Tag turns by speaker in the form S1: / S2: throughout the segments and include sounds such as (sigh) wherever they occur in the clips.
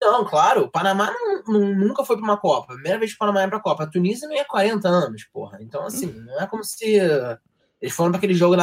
S1: Não, claro, o Panamá não- não- nunca foi pra uma Copa. Primeira vez que o Panamá ia pra Copa. A Tunísia não ia há 40 anos, porra. Então, assim, não é como se eles foram pra aquele jogo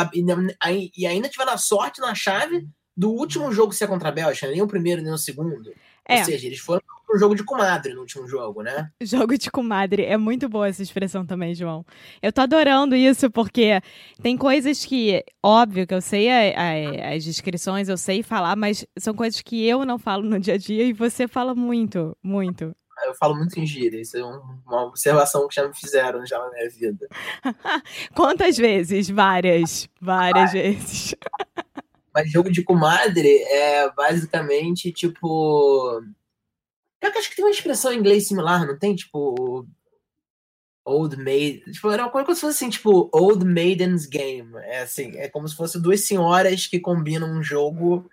S1: e, e ainda tiveram a sorte na chave do último jogo ser contra a Bélgica, nem o primeiro, nem o segundo.
S2: É.
S1: Ou seja, eles foram pro jogo de comadre no último jogo, né?
S2: Jogo de comadre. É muito boa essa expressão também, João. Eu tô adorando isso, porque tem coisas que, óbvio que eu sei a- a- as descrições, eu sei falar, mas são coisas que eu não falo no dia a dia e você fala muito, muito.
S1: Eu falo muito em gíria, isso é um- uma observação que já me fizeram já na minha vida. (laughs)
S2: Quantas vezes? Várias. Várias vezes.
S1: Mas jogo de comadre é basicamente tipo. Eu acho que tem uma expressão em inglês similar, não tem? Tipo. Old maid. Tipo, era uma coisa como se fosse assim, tipo, Old Maiden's Game. É assim, é como se fosse duas senhoras que combinam um jogo.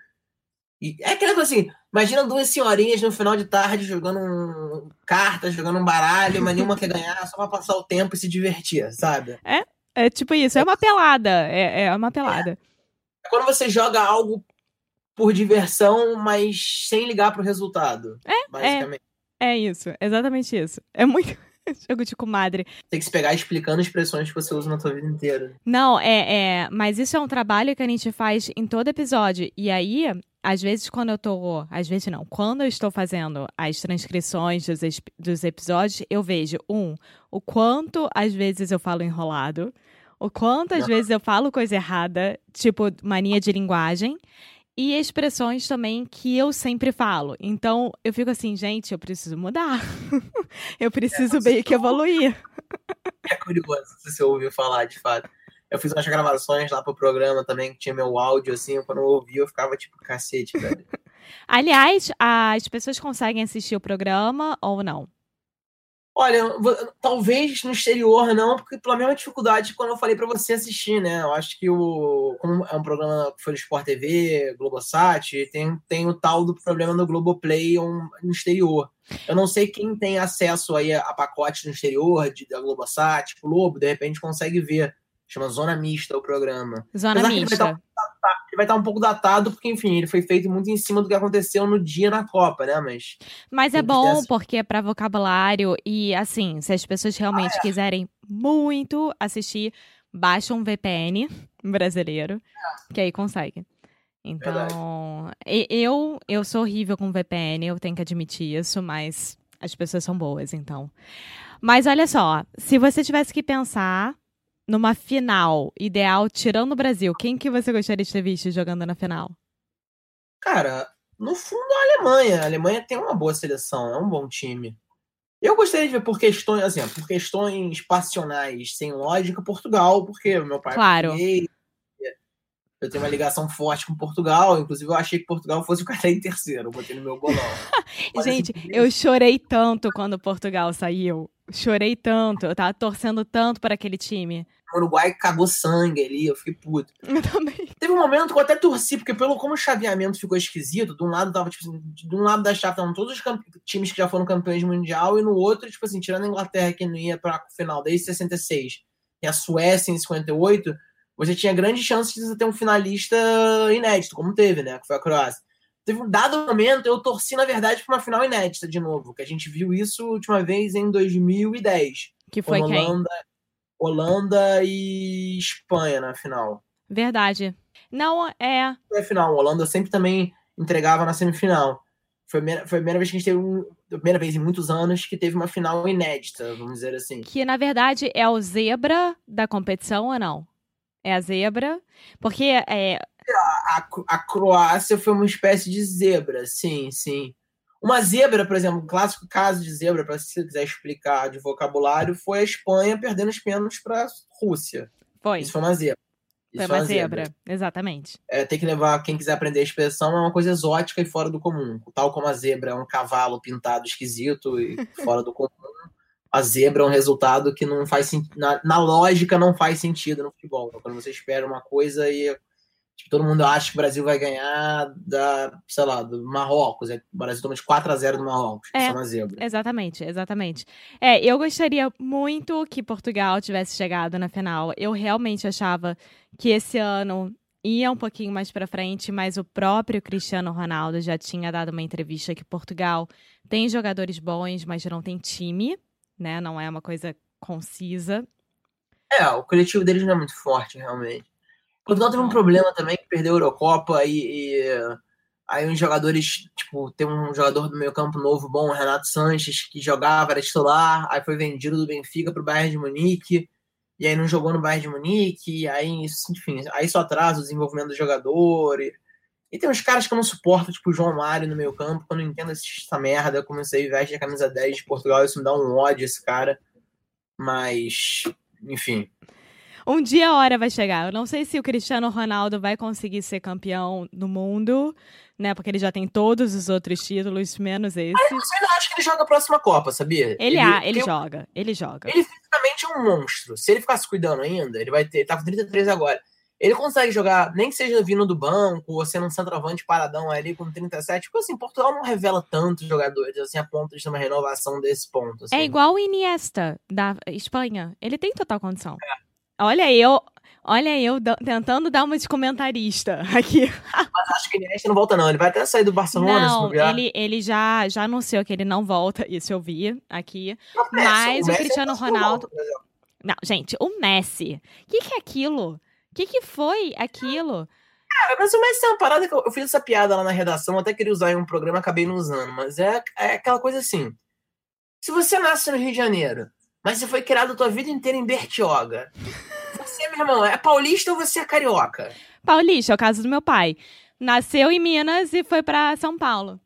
S1: E é aquela coisa assim, imagina duas senhorinhas no final de tarde jogando um... cartas, jogando um baralho, mas nenhuma quer ganhar, só pra passar o tempo e se divertir, sabe?
S2: É tipo isso, é uma pelada. É, é uma pelada.
S1: É quando você joga algo por diversão, mas sem ligar pro resultado. É, basicamente.
S2: É isso, exatamente isso. É muito. (laughs) Jogo de comadre.
S1: Tem que se pegar explicando expressões que você usa na sua vida inteira.
S2: Não, é, é. Mas isso é um trabalho que a gente faz em todo episódio. E aí, às vezes, quando eu tô. Às vezes não. Quando eu estou fazendo as transcrições dos, dos episódios, eu vejo, um, o quanto às vezes eu falo enrolado. O quanto às vezes eu falo coisa errada, tipo mania de linguagem. E expressões também que eu sempre falo. Então, eu fico assim, gente, eu preciso mudar. (laughs) eu preciso
S1: você
S2: meio que evoluir.
S1: É curioso se você ouviu falar, de fato. Eu fiz umas gravações lá pro programa também, que tinha meu áudio, assim, quando eu ouvi, eu ficava tipo, cacete, velho. (laughs)
S2: Aliás, as pessoas conseguem assistir o programa ou não?
S1: Olha, talvez no exterior não, porque pela mesma dificuldade quando eu falei pra você assistir, né? Eu acho que o como é um programa que foi do Sport TV, Globosat, tem, tem o tal do problema do Globoplay um- no exterior. Eu não sei quem tem acesso aí a, pacotes no exterior de, da Globosat, Globo, de repente consegue ver. Chama Zona Mista o programa.
S2: Zona
S1: Apesar
S2: mista.
S1: Estar Ele vai estar um pouco datado, porque, enfim, ele foi feito muito em cima do que aconteceu no dia na Copa, né? Mas
S2: Mas é bom
S1: essa-
S2: porque é pra vocabulário e assim, se as pessoas realmente quiserem muito assistir, baixa um VPN brasileiro, que aí consegue. Então, eu eu sou horrível com VPN, eu tenho que admitir isso, mas as pessoas são boas, então. Mas olha só, se você tivesse que pensar numa final ideal tirando o Brasil, quem que você gostaria de ter visto jogando na final?
S1: Cara, no fundo a Alemanha. A Alemanha tem uma boa seleção, é um bom time. Eu gostaria de ver por questões, assim, por questões passionais sem lógica, Portugal, porque meu pai é
S2: Claro.
S1: português, eu tenho uma ligação forte com Portugal, inclusive eu achei que Portugal fosse ficar em terceiro, eu botei no meu bolão. (laughs)
S2: Gente, eu chorei tanto quando Portugal saiu. Chorei tanto. Eu tava torcendo tanto para aquele time.
S1: O Uruguai cagou sangue ali, eu fiquei puto. (laughs)
S2: Eu também.
S1: Teve um momento que eu até torci, porque pelo como o chaveamento ficou esquisito, de um lado tava, tipo assim, de um lado da chave estavam todos os times que já foram campeões mundial, e no outro, tipo assim, tirando a Inglaterra que não ia pra final desde 66, e a Suécia em 58, você tinha grandes chances de ter um finalista inédito, como teve, né? Que foi a Croácia. Teve um dado momento, eu torci, na verdade, pra uma final inédita de novo, que a gente viu isso a última vez em 2010.
S2: Que foi
S1: com
S2: quem?
S1: Holanda, Holanda e Espanha na final.
S2: Verdade. Não, é.
S1: foi a final. A Holanda sempre também entregava na semifinal. Foi a primeira, foi a primeira vez que a gente teve um, a primeira vez em muitos anos que teve uma final inédita, vamos dizer assim.
S2: Que na verdade é o zebra da competição ou não? é a zebra. Porque é.
S1: A, a Croácia foi uma espécie de zebra, sim, sim. Uma zebra, por exemplo, um clássico caso de zebra, para se você quiser explicar de vocabulário, foi a Espanha perdendo os pênaltis para a Rússia.
S2: Foi.
S1: Isso foi uma zebra.
S2: Foi uma zebra. zebra, exatamente.
S1: É, tem que levar, quem quiser aprender a expressão, é uma coisa exótica e fora do comum. Tal como a zebra é um cavalo pintado esquisito e (laughs) fora do comum, a zebra é um resultado que não faz na, na lógica não faz sentido no futebol. Quando você espera uma coisa e Tipo, todo mundo acha que o Brasil vai ganhar da, sei lá, do Marrocos. É, o Brasil toma de 4 a 0 do Marrocos. É, é zebra.
S2: Exatamente, exatamente. É, eu gostaria muito que Portugal tivesse chegado na final. Eu realmente achava que esse ano ia um pouquinho mais para frente, mas o próprio Cristiano Ronaldo já tinha dado uma entrevista que Portugal tem jogadores bons, mas não tem time, né? Não é uma coisa concisa.
S1: É, o coletivo deles não é muito forte, realmente. Portugal teve um problema também que perdeu a Eurocopa e, e aí uns jogadores, tipo, tem um jogador do meio campo novo bom, Renato Sanches, que jogava, era titular, aí foi vendido do Benfica para o Bayern de Munique, e aí não jogou no Bayern de Munique, aí, enfim, aí só atrasa o desenvolvimento do jogador. E, e tem uns caras que eu não suporto, tipo o João Mário no meio campo, que eu entendo essa merda, eu comecei a vestir a camisa 10 de Portugal, isso me dá um ódio esse cara, mas, enfim...
S2: Um dia a hora vai chegar. Eu não sei se o Cristiano Ronaldo vai conseguir ser campeão do mundo, né? Porque ele já tem todos os outros títulos, menos esse.
S1: eu ainda acho que ele joga a próxima Copa, sabia?
S2: Ele, ele, ah, ele joga, ele joga.
S1: Ele fisicamente é um monstro. Se ele ficar se cuidando ainda, ele vai ter. Ele tá com 33 agora. Ele consegue jogar, nem que seja vindo do banco, ou sendo um centroavante paradão ali com 37. Tipo assim, Portugal não revela tantos jogadores assim a ponto de ter uma renovação desse ponto. Assim.
S2: É igual o Iniesta da Espanha. Ele tem total condição. É. Olha eu, olha eu tentando dar uma de comentarista (laughs) aqui.
S1: Mas acho que ele não volta não, ele vai até sair do Barcelona.
S2: Não, ele, ele já, já anunciou que ele não volta, isso eu vi aqui. Não, mas o, o Cristiano é Ronaldo... Volta, não, gente, o Messi, o que, que é aquilo? O que, que foi aquilo?
S1: Cara, mas o Messi é uma parada que eu, eu, fiz essa piada lá na redação, até queria usar em um programa, acabei não usando, mas é, é aquela coisa assim. Se você nasce no Rio de Janeiro mas você foi criado a tua vida inteira em Bertioga. Você, meu irmão, é paulista ou você é carioca?
S2: Paulista, é o caso do meu pai. Nasceu em Minas e foi para São Paulo.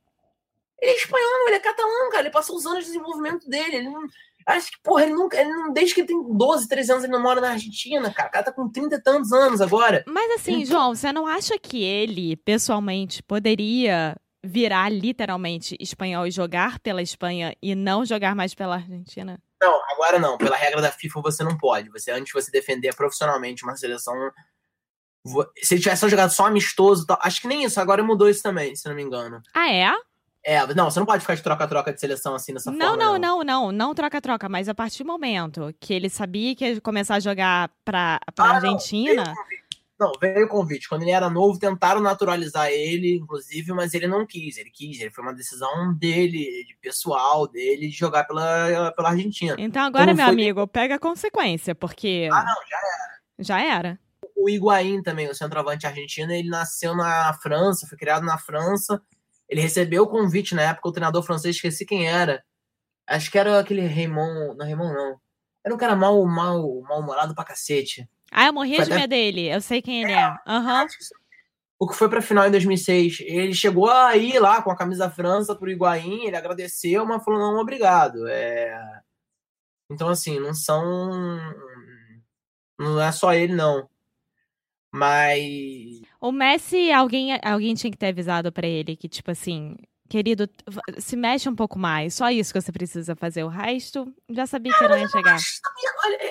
S1: Ele é espanhol, ele é catalão, cara. Ele passou os anos de desenvolvimento dele. Ele não. Acho que, porra, ele nunca. Ele não, desde que ele tem 12, 13 anos, ele não mora na Argentina, cara. O cara tá com 30 e tantos anos agora.
S2: Mas assim, João, você não acha que ele, pessoalmente, poderia virar literalmente espanhol e jogar pela Espanha e não jogar mais pela Argentina?
S1: Não, agora não. Pela regra da FIFA você não pode. Você antes você defender profissionalmente uma seleção, se ele tivesse jogado só amistoso, acho que nem isso. Agora mudou isso também, se não me engano.
S2: Ah é?
S1: É, não, você não pode ficar de troca-troca de seleção assim dessa
S2: não,
S1: forma.
S2: Não, não, não, não, troca-troca, mas a partir do momento que ele sabia que ia começar a jogar pra, pra ah, Argentina. Não,
S1: não, veio o convite. Quando ele era novo, tentaram naturalizar ele, inclusive, mas ele não quis. Ele quis, ele foi uma decisão dele, de pessoal dele, de jogar pela, pela Argentina.
S2: Então agora, meu amigo, pega a consequência, porque.
S1: Ah, não, já era.
S2: Já era.
S1: O Higuaín também, o centroavante argentino, ele nasceu na França, foi criado na França. Ele recebeu o convite na época, o treinador francês, esqueci quem era. Acho que era aquele Raymond. Não, Raymond não. Era um cara mal, mal, mal-humorado pra cacete.
S2: Ah, eu morria foi de até... medo dele. Eu sei quem ele é. Uhum.
S1: O que foi pra final em 2006. Ele chegou a ir lá com a camisa da França pro Higuaín, ele agradeceu, mas falou: não, obrigado. É... Então, assim, não são. Não é só ele, não. Mas.
S2: O Messi, alguém, alguém tinha que ter avisado para ele que, tipo assim, querido, se mexe um pouco mais. Só isso que você precisa fazer. O resto, já sabia que não ia chegar. Acho,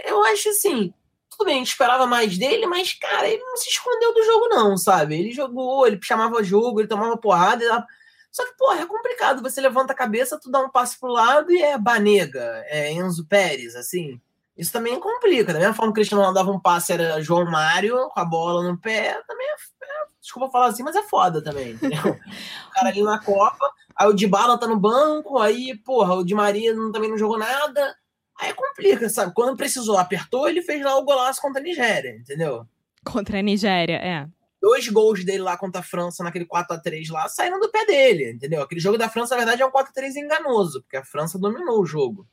S1: eu acho assim tudo bem, a gente esperava mais dele, mas, cara, ele não se escondeu do jogo, não, sabe? Ele jogou, ele chamava jogo, ele tomava porrada. Ele... Só que, porra, é complicado. Você levanta a cabeça, tu dá um passo pro lado e é Banega, é Enzo Pérez, assim. Isso também complica. Da mesma forma que o Cristiano Ronaldo dava um passe, era João Mário com a bola no pé, também é, é desculpa falar assim, mas é foda também, entendeu? (laughs) o cara ali na Copa, aí o de Bala tá no banco, aí, porra, o Di Maria não, também não jogou nada. Aí complica, sabe? Quando precisou, apertou, ele fez lá o golaço contra a Nigéria, entendeu?
S2: Contra a Nigéria, é.
S1: Dois gols dele lá contra a França, naquele 4 a 3 lá, saíram do pé dele, entendeu? Aquele jogo da França, na verdade, é um 4 a 3 enganoso, porque a França dominou o jogo.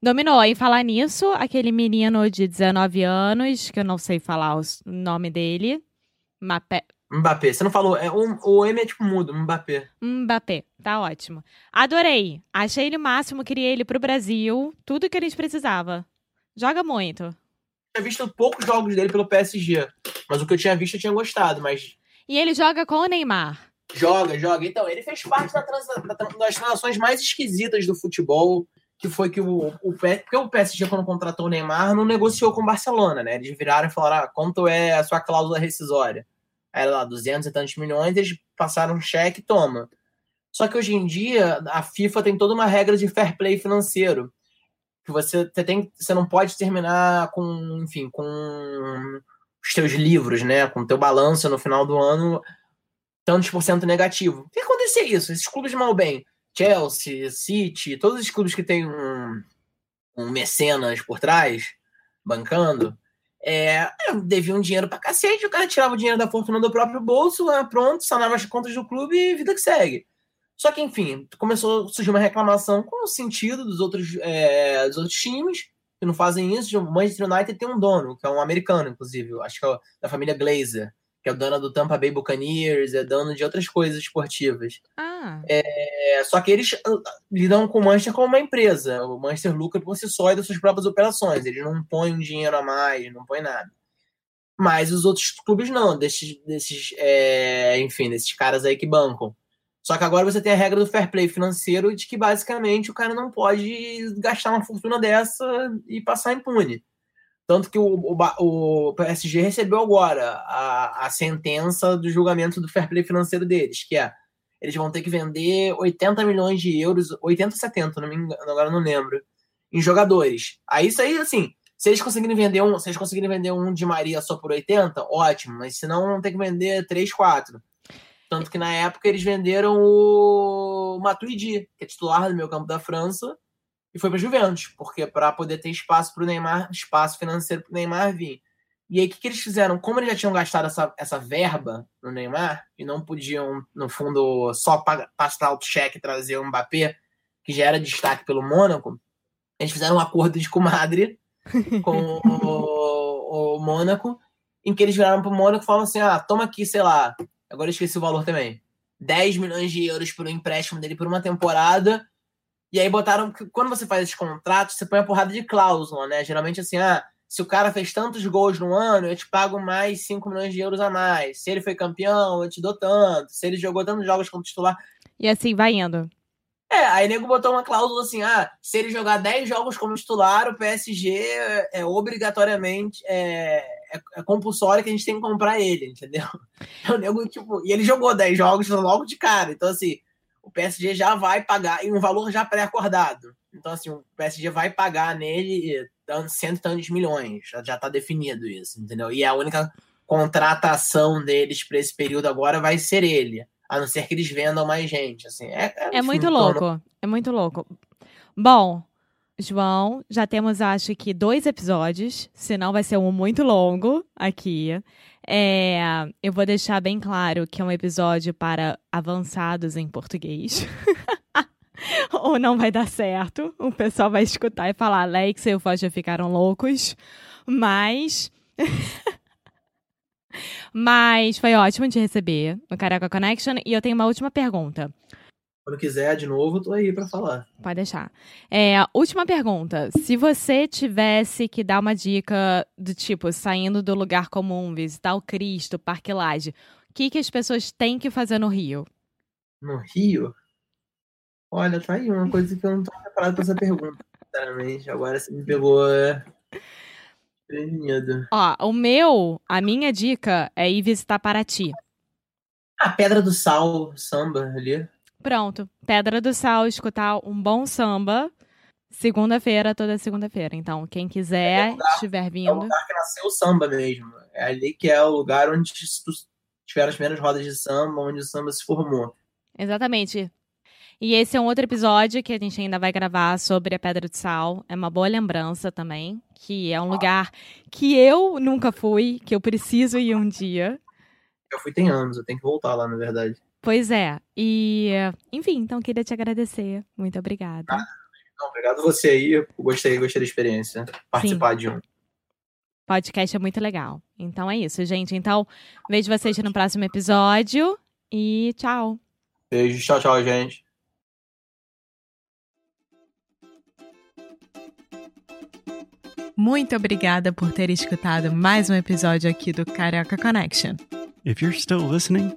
S2: Dominou. E falar nisso, aquele menino de 19 anos, que eu não sei falar o nome dele. Mbappé.
S1: Mbappé. Você não falou. É, um, o M é tipo mudo, Mbappé.
S2: Mbappé. Tá ótimo. Adorei. Achei ele o máximo, queria ele pro Brasil. Tudo que eles precisavam. Joga muito.
S1: Eu tinha visto poucos jogos dele pelo PSG. Mas o que eu tinha visto eu tinha gostado. Mas
S2: E ele joga com o Neymar.
S1: Joga, joga. Então, ele fez parte da transa- da das transações mais esquisitas do futebol, que foi que o, o, porque o PSG, quando contratou o Neymar, não negociou com o Barcelona, né? Eles viraram e falaram, ah, quanto é a sua cláusula rescisória? Era lá, 200 e tantos milhões, eles passaram um cheque, toma. Só que hoje em dia, a FIFA tem toda uma regra de fair play financeiro, que você, você, tem, você não pode terminar com, enfim, com os teus livros, né? Com o teu balanço no final do ano tantos por cento negativo. O que acontecia isso? Esses clubes mal bem, Chelsea, City, todos os clubes que tem um, um mecenas por trás, bancando, é, é, deviam dinheiro pra cacete, o cara tirava o dinheiro da fortuna do próprio bolso, pronto, sanava as contas do clube e vida que segue. Só que, enfim, começou a surgir uma reclamação com o sentido dos outros, é, dos outros times que não fazem isso. O Manchester United tem um dono, que é um americano, inclusive, acho que é da família Glazer que é o dono do Tampa Bay Buccaneers, é dono de outras coisas esportivas.
S2: Ah,
S1: É, só que eles ah, lidam com o Manchester como uma empresa. O Manchester lucra por si só e das suas próprias operações. Eles não põem um dinheiro a mais, não põem nada. Mas os outros clubes não, desses, desses é, enfim, desses caras aí que bancam. Só que agora você tem a regra do fair play financeiro de que basicamente o cara não pode gastar uma fortuna dessa e passar impune. Tanto que o, o, o PSG recebeu agora a, a sentença do julgamento do fair play financeiro deles, que é eles vão ter que vender 80 milhões de euros, 80 ou 70, não me engano, agora não lembro, em jogadores. Aí isso aí, assim, se eles conseguirem vender um, se eles conseguirem vender um de Maria só por 80, ótimo, mas senão vão ter que vender 3, 4. Tanto que na época eles venderam o Matuidi, que é titular do meu campo da França, e foi para Juventus, porque para poder ter espaço para o Neymar, espaço financeiro para o Neymar vir. E aí o que, que eles fizeram? Como eles já tinham gastado essa, essa verba no Neymar e não podiam, no fundo, só passar o cheque e trazer o Mbappé, que já era destaque pelo Mônaco, eles fizeram um acordo de comadre (laughs) com o, o Mônaco, em que eles viraram para o Mônaco e falaram assim: ah, toma aqui, sei lá, agora eu esqueci o valor também. 10 milhões de euros por um empréstimo dele por uma temporada. E aí botaram que quando você faz esses contratos, você põe a porrada de cláusula, né? Geralmente assim, ah, se o cara fez tantos gols no ano, eu te pago mais 5 milhões de euros a mais. Se ele foi campeão, eu te dou tanto. Se ele jogou tantos jogos como titular.
S2: e assim vai indo.
S1: É, aí o nego botou uma cláusula assim: ah, se ele jogar 10 jogos como titular, o PSG é, é obrigatoriamente. É, é, é compulsório que a gente tem que comprar ele, entendeu? (laughs) O nego, tipo, e ele jogou 10 jogos logo de cara. Então, assim, PSG já vai pagar, e um valor já pré-acordado. Então, assim, o PSG vai pagar nele cento e tantos milhões. Já, já tá definido isso, entendeu? E a única contratação deles para esse período agora vai ser ele. A não ser que eles vendam mais gente. Assim, é,
S2: É muito
S1: enfim,
S2: louco. É muito louco. Bom, João, já temos, acho que, dois episódios. Senão vai ser um muito longo aqui. É, eu vou deixar bem claro que é um episódio para avançados em português. (laughs) Ou não vai dar certo. O pessoal vai escutar e falar: Alex e o Focha ficaram loucos. Mas. (laughs) Mas foi ótimo te receber no Caraca Connection. E eu tenho uma última pergunta.
S1: Quando quiser, de novo, tô aí pra falar.
S2: Pode deixar. É, última pergunta. Se você tivesse que dar uma dica do tipo, saindo do lugar comum, visitar o Cristo, Parque Lage, o que, que as pessoas têm que fazer no Rio?
S1: No Rio? Olha, tá aí uma coisa que eu não tô preparado pra essa pergunta, sinceramente. Agora você me pegou é, prevenido.
S2: Ó, o meu, a minha dica é ir visitar Paraty.
S1: A Pedra do Sal, samba ali.
S2: Pronto. Pedra do Sal, escutar um bom samba. Segunda-feira, toda segunda-feira. Então, quem quiser, estiver
S1: É o
S2: vindo.
S1: lugar que nasceu o samba mesmo. É ali que é o lugar onde tiveram as primeiras rodas de samba, onde o samba se formou.
S2: Exatamente. E esse é um outro episódio que a gente ainda vai gravar sobre a Pedra do Sal. É uma boa lembrança também, que é um lugar que eu nunca fui, que eu preciso ir um dia.
S1: Eu fui tem anos, eu tenho que voltar lá, na verdade.
S2: Pois é. E, enfim, então queria te agradecer. Muito obrigada.
S1: Não, obrigado você aí. Gostei, gostei da experiência. Participar Sim. de um.
S2: Podcast é muito legal. Então é isso, gente. Então, vejo vocês no próximo episódio e tchau.
S1: Beijo, tchau, tchau, gente.
S2: Muito obrigada por ter escutado mais um episódio aqui do Carioca Connection.
S3: If you're still listening,